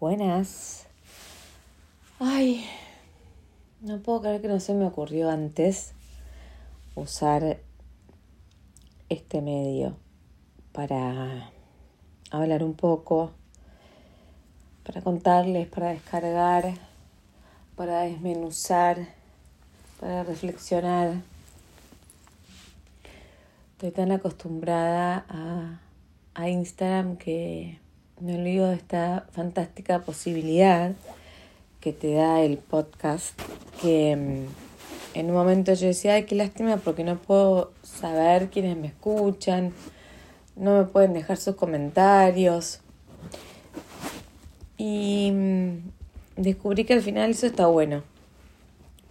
Buenas. Ay, no puedo creer que no se me ocurrió antes usar este medio para hablar un poco, para contarles, para descargar, para desmenuzar, para reflexionar. Estoy tan acostumbrada a, a Instagram que me olvido de esta fantástica posibilidad que te da el podcast, que mm, en un momento yo decía, ay, qué lástima porque no puedo saber quiénes me escuchan, no me pueden dejar sus comentarios. Y mm, descubrí que al final eso está bueno,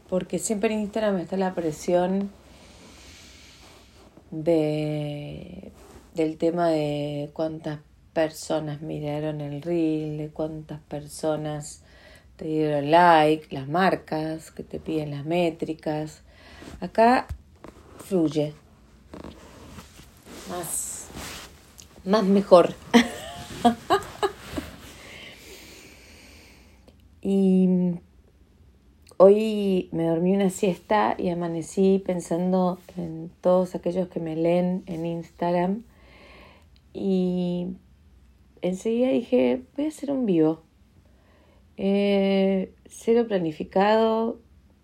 porque siempre en Instagram está la presión de, del tema de cuántas personas miraron el reel, de cuántas personas te dieron like, las marcas que te piden las métricas. Acá fluye. Más, más mejor. y hoy me dormí una siesta y amanecí pensando en todos aquellos que me leen en Instagram y enseguida dije, voy a hacer un vivo. Eh, cero planificado,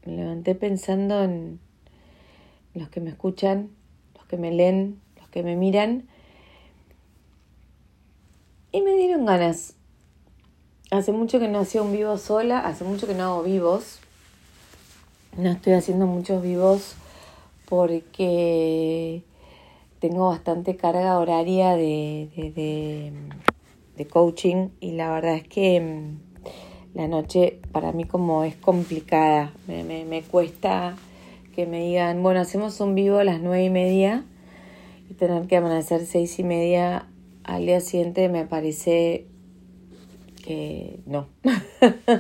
me levanté pensando en los que me escuchan, los que me leen, los que me miran. Y me dieron ganas. Hace mucho que no hacía un vivo sola, hace mucho que no hago vivos. No estoy haciendo muchos vivos porque tengo bastante carga horaria de, coaching y la verdad es que mm, la noche para mí como es complicada, me, me, cuesta que me digan, bueno, hacemos un vivo a las nueve y media y tener que amanecer seis y media al día siguiente me parece que no.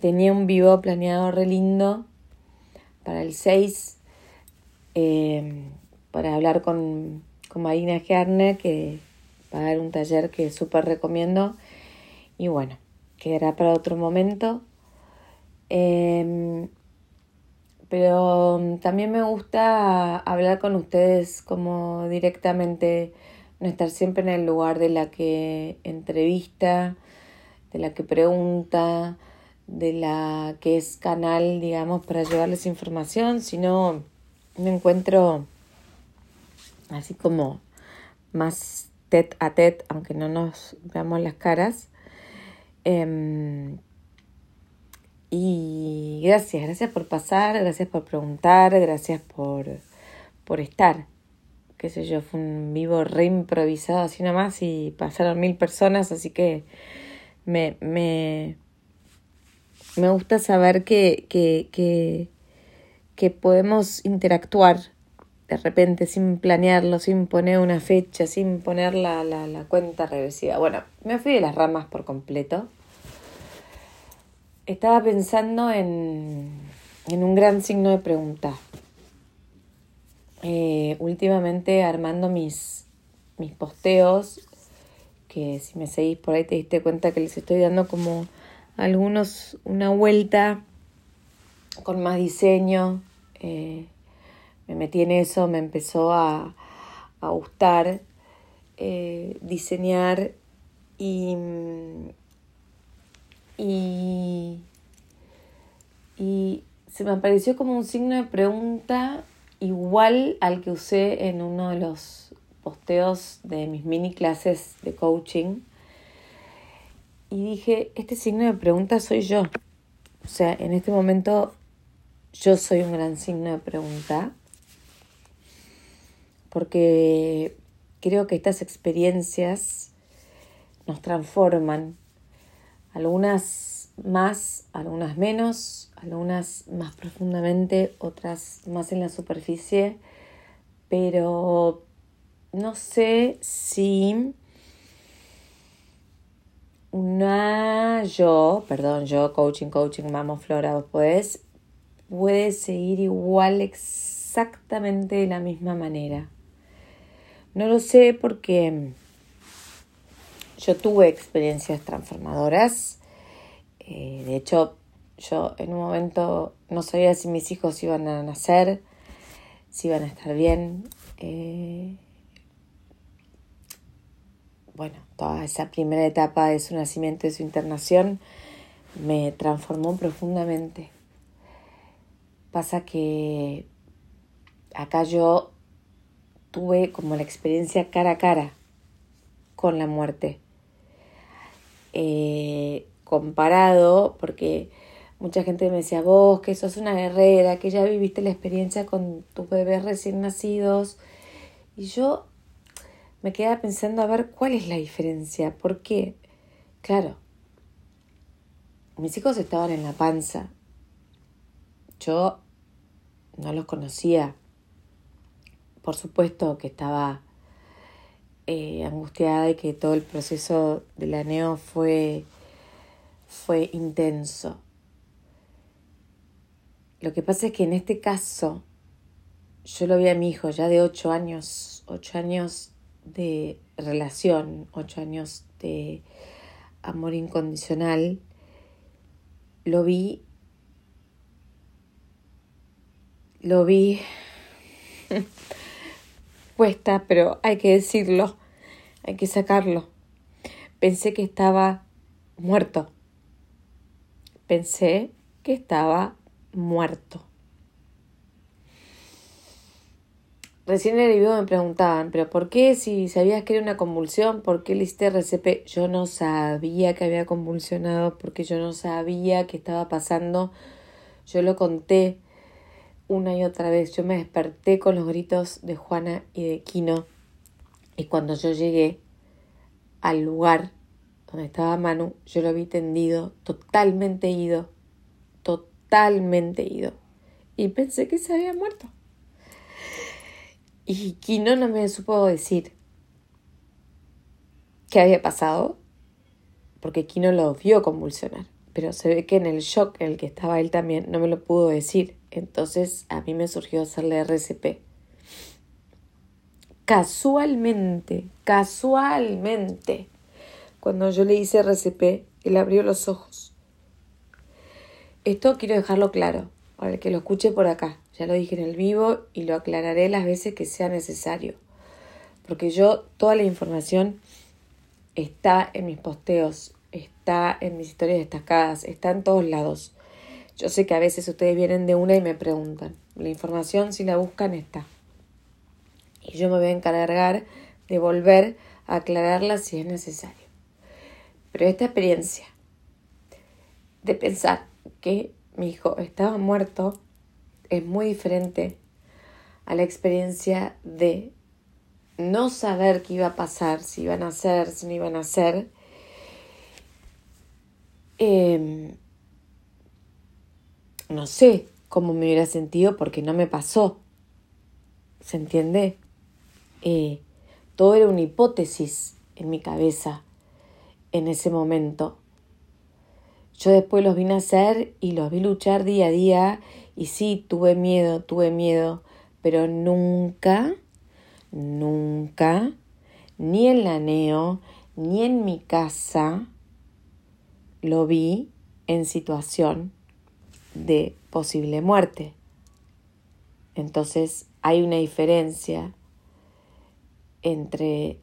Tenía un vivo planeado re lindo para el 6 eh, para hablar con, con Marina Gerner, que a dar un taller que súper recomiendo. Y bueno, quedará para otro momento. Em, pero también me gusta hablar con ustedes como directamente, no estar siempre en el lugar de la que entrevista, de la que pregunta, de la que es canal, digamos, para llevarles información, sino me encuentro así como más tet a tet, aunque no nos veamos las caras. Em, y gracias, gracias por pasar, gracias por preguntar, gracias por, por estar. Qué sé yo, fue un vivo reimprovisado así nomás y pasaron mil personas, así que me, me, me gusta saber que, que, que, que podemos interactuar de repente sin planearlo, sin poner una fecha, sin poner la, la, la, cuenta regresiva. Bueno, me fui de las ramas por completo. Estaba pensando en, en un gran signo de pregunta. Eh, últimamente armando mis, mis posteos, que si me seguís por ahí te diste cuenta que les estoy dando como algunos una vuelta con más diseño. Eh, me metí en eso, me empezó a, a gustar eh, diseñar y, y, y se me apareció como un signo de pregunta igual al que usé en uno de los posteos de mis mini clases de coaching. Y dije, este signo de pregunta soy yo. O sea, en este momento yo soy un gran signo de pregunta porque creo que estas experiencias nos transforman, algunas más, algunas menos, algunas más profundamente, otras más en la superficie, pero no sé si una yo, perdón, yo, coaching, coaching, mamo, Flora, vos podés, puede seguir igual exactamente de la misma manera. No lo sé porque yo tuve experiencias transformadoras. Eh, de hecho, yo en un momento no sabía si mis hijos iban a nacer, si iban a estar bien. Eh, bueno, toda esa primera etapa de su nacimiento y su internación me transformó profundamente. Pasa que acá yo tuve como la experiencia cara a cara con la muerte. Eh, comparado, porque mucha gente me decía, vos que sos una guerrera, que ya viviste la experiencia con tus bebés recién nacidos. Y yo me quedaba pensando a ver cuál es la diferencia, porque, claro, mis hijos estaban en la panza. Yo no los conocía. Por supuesto que estaba eh, angustiada y que todo el proceso de la neo fue, fue intenso. Lo que pasa es que en este caso yo lo vi a mi hijo ya de ocho años, ocho años de relación, ocho años de amor incondicional, lo vi, lo vi, pero hay que decirlo, hay que sacarlo. Pensé que estaba muerto, pensé que estaba muerto. Recién en el video me preguntaban, pero ¿por qué si sabías que era una convulsión? ¿Por qué le hiciste RCP? Yo no sabía que había convulsionado porque yo no sabía qué estaba pasando. Yo lo conté una y otra vez. Yo me desperté con los gritos de Juana y de Kino. Y cuando yo llegué al lugar donde estaba Manu, yo lo vi tendido, totalmente ido, totalmente ido. Y pensé que se había muerto. Y Kino no me supo decir qué había pasado, porque Kino lo vio convulsionar, pero se ve que en el shock en el que estaba él también no me lo pudo decir. Entonces a mí me surgió hacerle RCP. Casualmente, casualmente, cuando yo le hice RCP, él abrió los ojos. Esto quiero dejarlo claro, para el que lo escuche por acá. Ya lo dije en el vivo y lo aclararé las veces que sea necesario. Porque yo, toda la información está en mis posteos, está en mis historias destacadas, está en todos lados. Yo sé que a veces ustedes vienen de una y me preguntan. La información, si la buscan, está. Y yo me voy a encargar de volver a aclararla si es necesario. Pero esta experiencia de pensar que mi hijo estaba muerto es muy diferente a la experiencia de no saber qué iba a pasar, si iban a hacer, si no iban a hacer. Em, no sé cómo me hubiera sentido porque no me pasó. ¿Se entiende? Eh, todo era una hipótesis en mi cabeza en ese momento. Yo después los vi nacer y los vi luchar día a día y sí, tuve miedo, tuve miedo, pero nunca, nunca, ni en la neo, ni en mi casa, lo vi en situación de posible muerte. Entonces hay una diferencia entre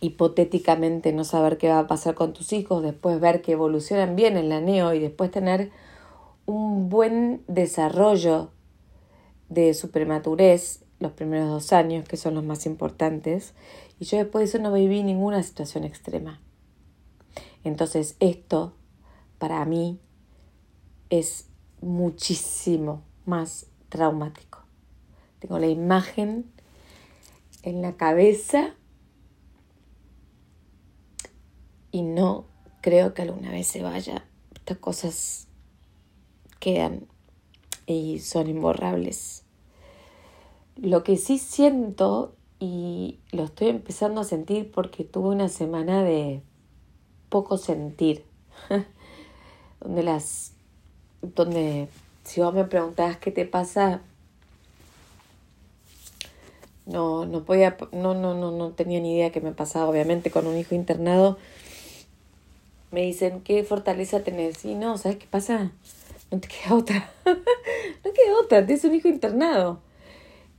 hipotéticamente no saber qué va a pasar con tus hijos, después ver que evolucionan bien en la neo y después tener un buen desarrollo de su prematurez los primeros dos años, que son los más importantes, y yo después de eso no viví ninguna situación extrema. Entonces esto, para mí, es muchísimo más traumático. Tengo la imagen en la cabeza y no creo que alguna vez se vaya. Estas cosas quedan y son imborrables. Lo que sí siento y lo estoy empezando a sentir porque tuve una semana de poco sentir, donde las, donde si vos me preguntabas qué te pasa, no, no podía, no, no, no, no tenía ni idea qué me pasaba, obviamente, con un hijo internado. Me dicen, ¿qué fortaleza tenés? Y no, ¿sabes qué pasa? No te queda otra. no queda otra, tienes un hijo internado.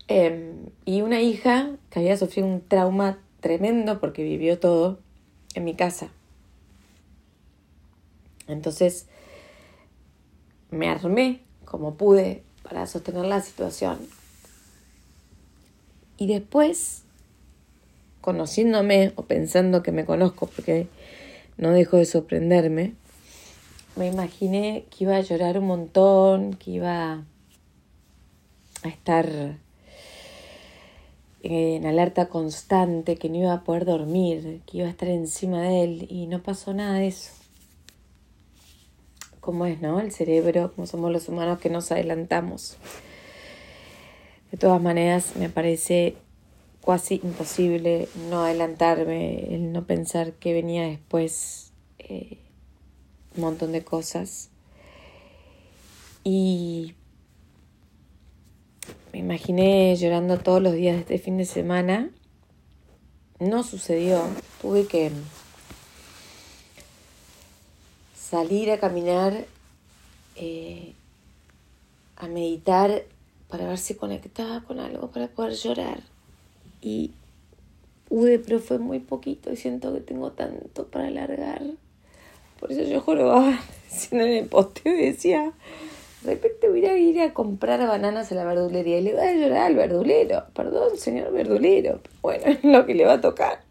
Em, y una hija que había sufrido un trauma tremendo porque vivió todo en mi casa. Entonces me armé como pude para sostener la situación. Y después, conociéndome o pensando que me conozco, porque no dejo de sorprenderme, me imaginé que iba a llorar un montón, que iba a estar en alerta constante, que no iba a poder dormir, que iba a estar encima de él y no pasó nada de eso. Como es, ¿no? El cerebro, como somos los humanos que nos adelantamos. De todas maneras, me parece casi imposible no adelantarme, el no pensar que venía después eh, un montón de cosas. Y me imaginé llorando todos los días de este fin de semana. No sucedió. Tuve que salir a caminar, eh, a meditar para ver si conectaba con algo para poder llorar. Y pude, pero fue muy poquito y siento que tengo tanto para alargar. Por eso yo jorobaba en el posteo y decía, de repente voy a ir a comprar bananas a la verdulería y le voy a llorar al verdulero. Perdón, señor verdulero. Bueno, es lo que le va a tocar.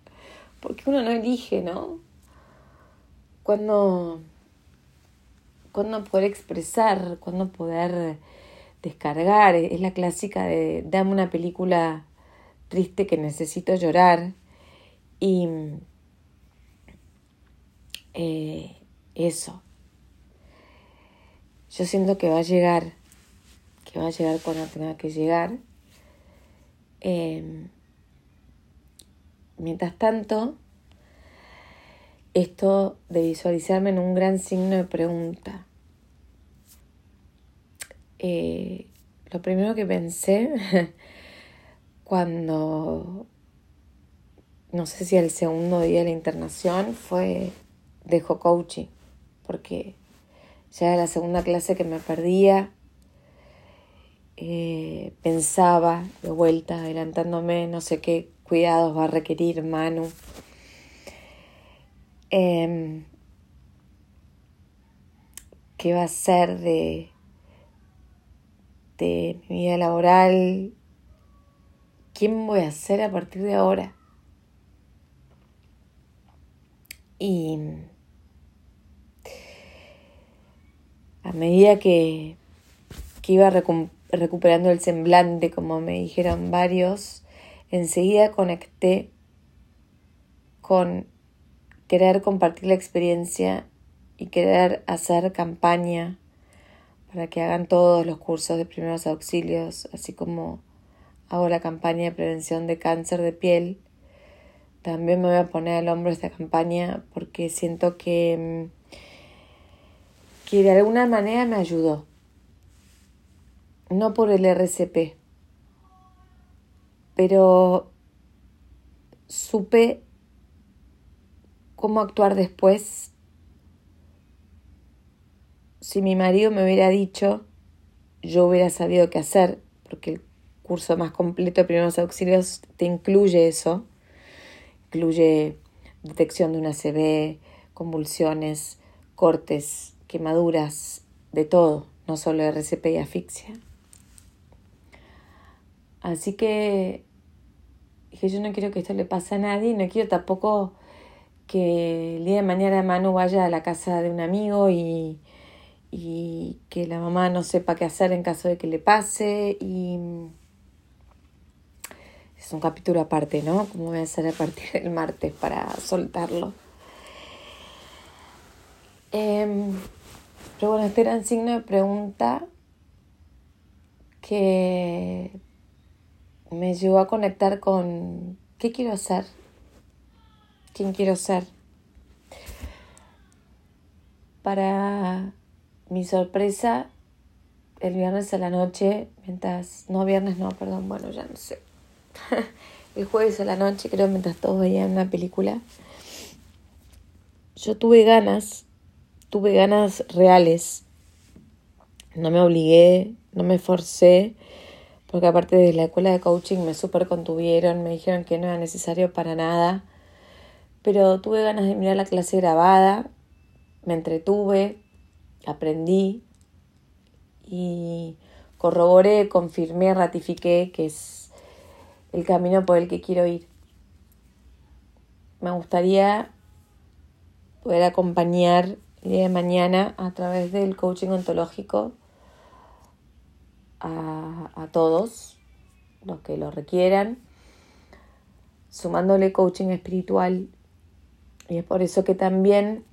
Porque uno no elige, ¿no? Cuando, cuando poder expresar, cuando poder descargar. Es la clásica de dame una película triste que necesito llorar. Y eh, eso yo siento que va a llegar, que va a llegar cuando tenga que llegar. Em, mientras tanto, esto de visualizarme en un gran signo de pregunta. Eh, lo primero que pensé cuando, no sé si el segundo día de la internación, fue dejo coaching, porque ya era la segunda clase que me perdía. Eh, pensaba de vuelta, adelantándome, no sé qué cuidados va a requerir Manu. Em, ¿Qué va a ser de, de mi vida laboral? ¿Quién voy a ser a partir de ahora? Y a medida que, iba recuperando el semblante, como me dijeron varios, enseguida conecté con querer compartir la experiencia y querer hacer campaña para que hagan todos los cursos de primeros auxilios, así como hago la campaña de prevención de cáncer de piel. También me voy a poner al hombro esta campaña porque siento que mm, que de alguna manera me ayudó. No por el RCP, pero supe cómo actuar después. Si mi marido me hubiera dicho, yo hubiera sabido qué hacer, porque el curso más completo de primeros auxilios te incluye eso. Incluye detección de una CB, convulsiones, cortes, quemaduras, de todo, no solo RCP y asfixia. Así que dije, yo no quiero que esto le pase a nadie, no quiero tampoco que el día de mañana Manu vaya a la casa de un amigo y, y que la mamá no sepa qué hacer en caso de que le pase y es un capítulo aparte, ¿no? Como voy a hacer a partir del martes para soltarlo. Eh, pero bueno, este era un signo de pregunta que me llevó a conectar con qué quiero hacer, quién quiero ser. Para mi sorpresa, el viernes a la noche, mientras, no viernes, no, perdón, bueno, ya no sé, el jueves a la noche, creo, mientras todos veían una película, yo tuve ganas, tuve ganas reales. No me obligué, no me forcé, porque aparte de la escuela de coaching me súper contuvieron, me dijeron que no era necesario para nada. Pero tuve ganas de mirar la clase grabada, me entretuve, aprendí y corroboré, confirmé, ratifiqué que es el camino por el que quiero ir. Me gustaría poder acompañar el día de mañana a través del coaching ontológico a, a todos los que lo requieran, sumándole coaching espiritual. Y es por eso que también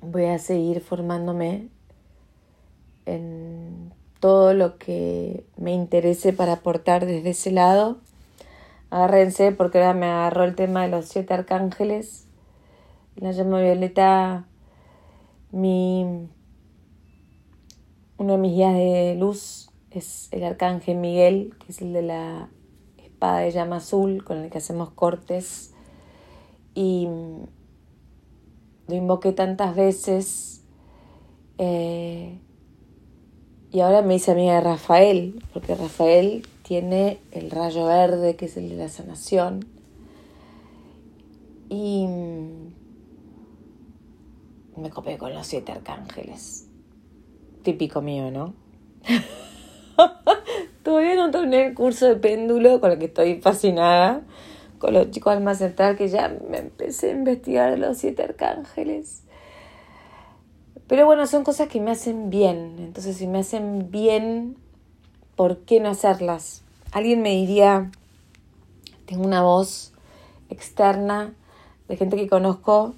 voy a seguir formándome en todo lo que me interese para aportar desde ese lado. Agárrense porque ahora me agarró el tema de los siete arcángeles. La llama violeta, mi, uno de mis guías de luz es el arcángel Miguel, que es el de la espada de llama azul con el que hacemos cortes. Y lo invoqué tantas veces. Eh, y ahora me dice amiga de Rafael, porque Rafael tiene el rayo verde, que es el de la sanación. Y me copé con los siete arcángeles. Típico mío, ¿no? Todavía no terminé el curso de péndulo con el que estoy fascinada. Con los chicos al más central que ya me empecé a investigar los siete arcángeles. Pero bueno, son cosas que me hacen bien. Entonces, si me hacen bien, ¿por qué no hacerlas? Alguien me diría, tengo una voz externa de gente que conozco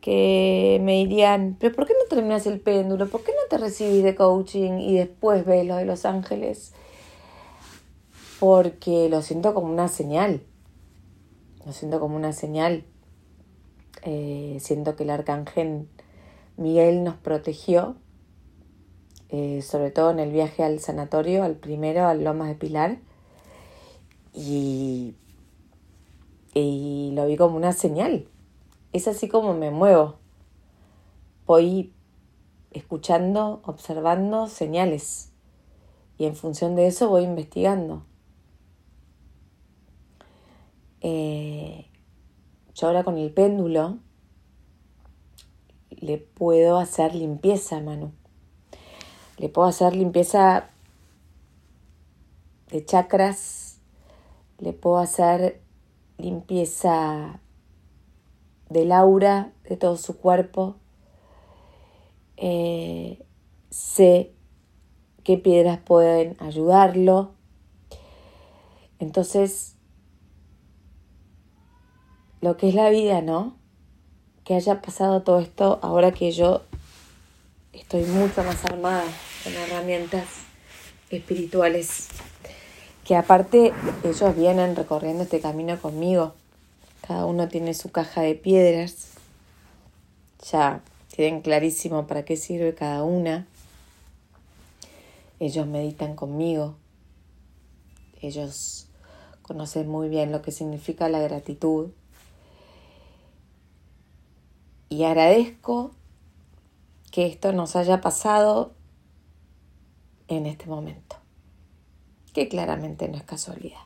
que me dirían, pero ¿por qué no terminas el péndulo? ¿Por qué no te recibís de coaching y después ves lo de Los Ángeles? Porque lo siento como una señal. Lo siento como una señal. Eh, siento que el arcángel Miguel nos protegió, eh, sobre todo en el viaje al sanatorio, al primero, al Lomas de Pilar, y, y lo vi como una señal. Es así como me muevo. Voy escuchando, observando señales y en función de eso voy investigando. Eh, yo ahora con el péndulo le puedo hacer limpieza, Manu. Le puedo hacer limpieza de chakras, le puedo hacer limpieza del aura de todo su cuerpo. Eh, sé qué piedras pueden ayudarlo. Entonces, lo que es la vida, ¿no? que haya pasado todo esto ahora que yo estoy mucho más armada con herramientas espirituales. Que aparte ellos vienen recorriendo este camino conmigo. Cada uno tiene su caja de piedras. Ya tienen clarísimo para qué sirve cada una. Ellos meditan conmigo. Ellos conocen muy bien lo que significa la gratitud y agradezco que esto nos haya pasado en este momento, que claramente no es casualidad.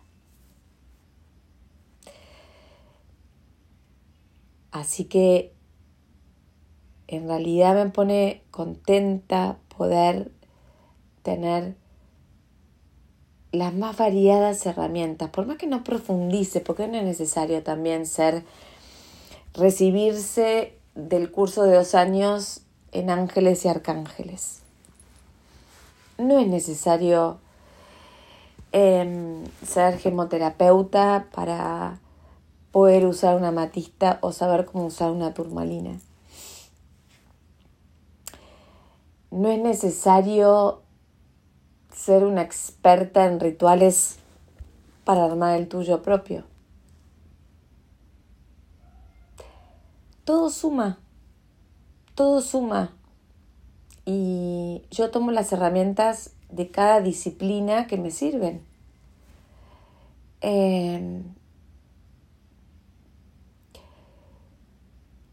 Así que en realidad me pone contenta poder tener las más variadas herramientas, por más que no profundice, porque no es necesario también ser, recibirse del curso de dos años en ángeles y arcángeles. No es necesario em, ser gemoterapeuta para poder usar una matista o saber cómo usar una turmalina. No es necesario ser una experta en rituales para armar el tuyo propio. Todo suma, todo suma. Y yo tomo las herramientas de cada disciplina que me sirven. Em,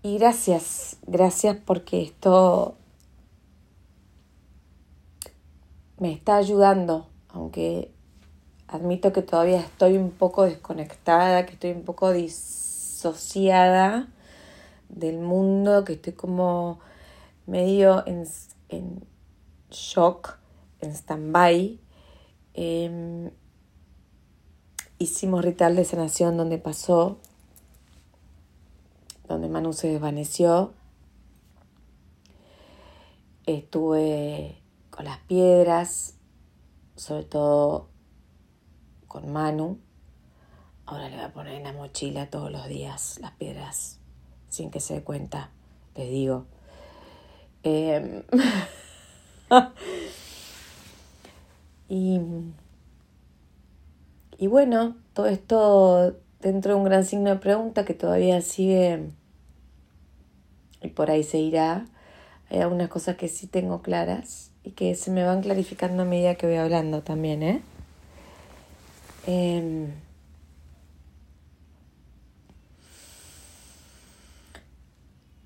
y gracias, gracias porque esto me está ayudando, aunque admito que todavía estoy un poco desconectada, que estoy un poco disociada del mundo, que estoy como medio en, en shock, en stand-by. Em, hicimos ritual de sanación donde pasó, donde Manu se desvaneció. Estuve con las piedras, sobre todo con Manu. Ahora le voy a poner en la mochila todos los días las piedras, sin que se dé cuenta, les digo. Em, y, y bueno, todo esto dentro de un gran signo de pregunta que todavía sigue y por ahí se irá. Hay algunas cosas que sí tengo claras y que se me van clarificando a medida que voy hablando también, ¿eh? Em,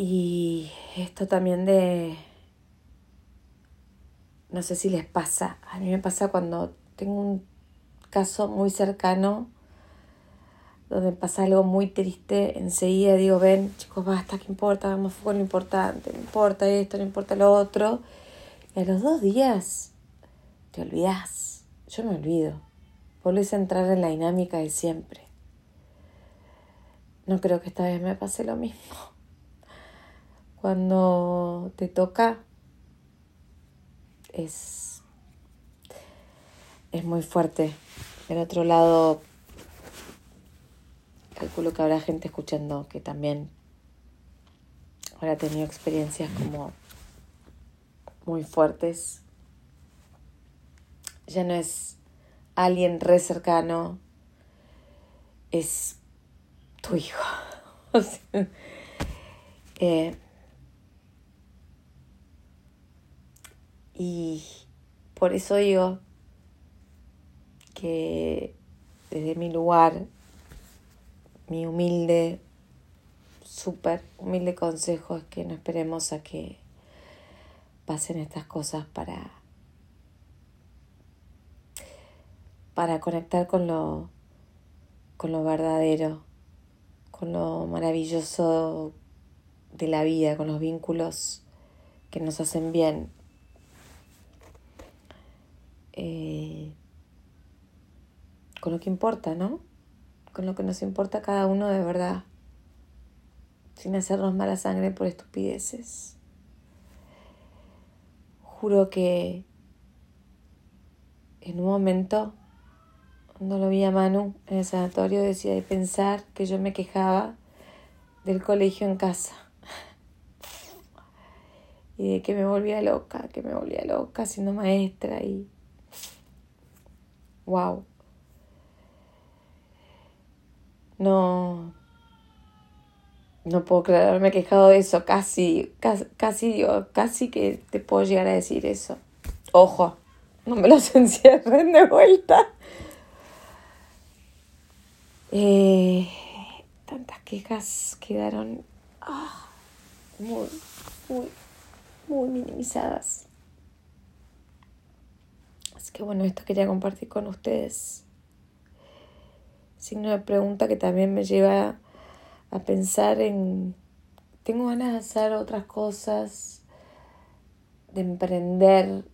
y esto también de, no sé si les pasa, a mí me pasa cuando tengo un caso muy cercano donde pasa algo muy triste, enseguida digo, ven, chicos, basta, ¿qué importa? Vamos con lo importante, no importa esto, no importa lo otro. Y a los dos días te olvidas, yo me olvido, volvés a entrar en la dinámica de siempre. No creo que esta vez me pase lo mismo. Cuando te toca, es, es muy fuerte. Del otro lado, calculo que habrá gente escuchando que también habrá tenido experiencias como muy fuertes. Ya no es alguien re cercano, es tu hijo. Eh, y por eso digo que desde mi lugar, mi humilde, súper humilde consejo es que no esperemos a que pasen estas cosas para para conectar con lo con lo verdadero, con lo maravilloso de la vida, con los vínculos que nos hacen bien. Eh, con lo que importa, ¿no? Con lo que nos importa cada uno de verdad, sin hacernos mala sangre por estupideces juro que en un momento, cuando lo vi a Manu en el sanatorio, decía de pensar que yo me quejaba del colegio en casa. Y de que me volvía loca, que me volvía loca siendo maestra y... ¡Wow! No, no puedo creer haberme quejado de eso, casi, casi, casi, digo, casi que te puedo llegar a decir eso. Ojo, no me los encierren de vuelta. Eh, tantas quejas quedaron ah, muy, muy, muy minimizadas. Así que bueno, esto quería compartir con ustedes. Signo de pregunta que también me lleva a pensar en, tengo ganas de hacer otras cosas, de emprender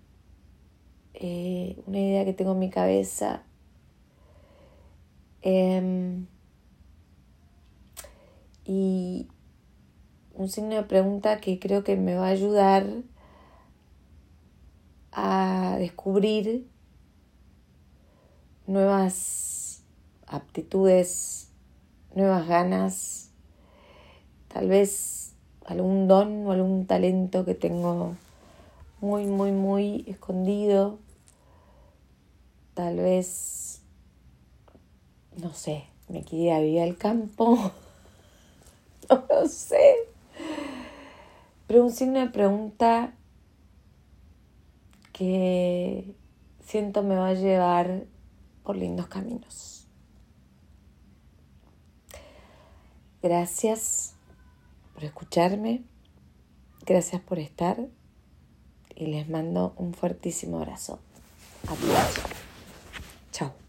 eh, una idea que tengo en mi cabeza. Em, y un signo de pregunta que creo que me va a ayudar a descubrir nuevas aptitudes, nuevas ganas tal vez algún don o algún talento que tengo muy, muy, muy escondido. Tal vez, no sé, me quería vivir al campo. no lo sé. Pero un signo de pregunta que siento me va a llevar por lindos caminos. Gracias por escucharme, gracias por estar y les mando un fuertísimo abrazo. A todos. Chao.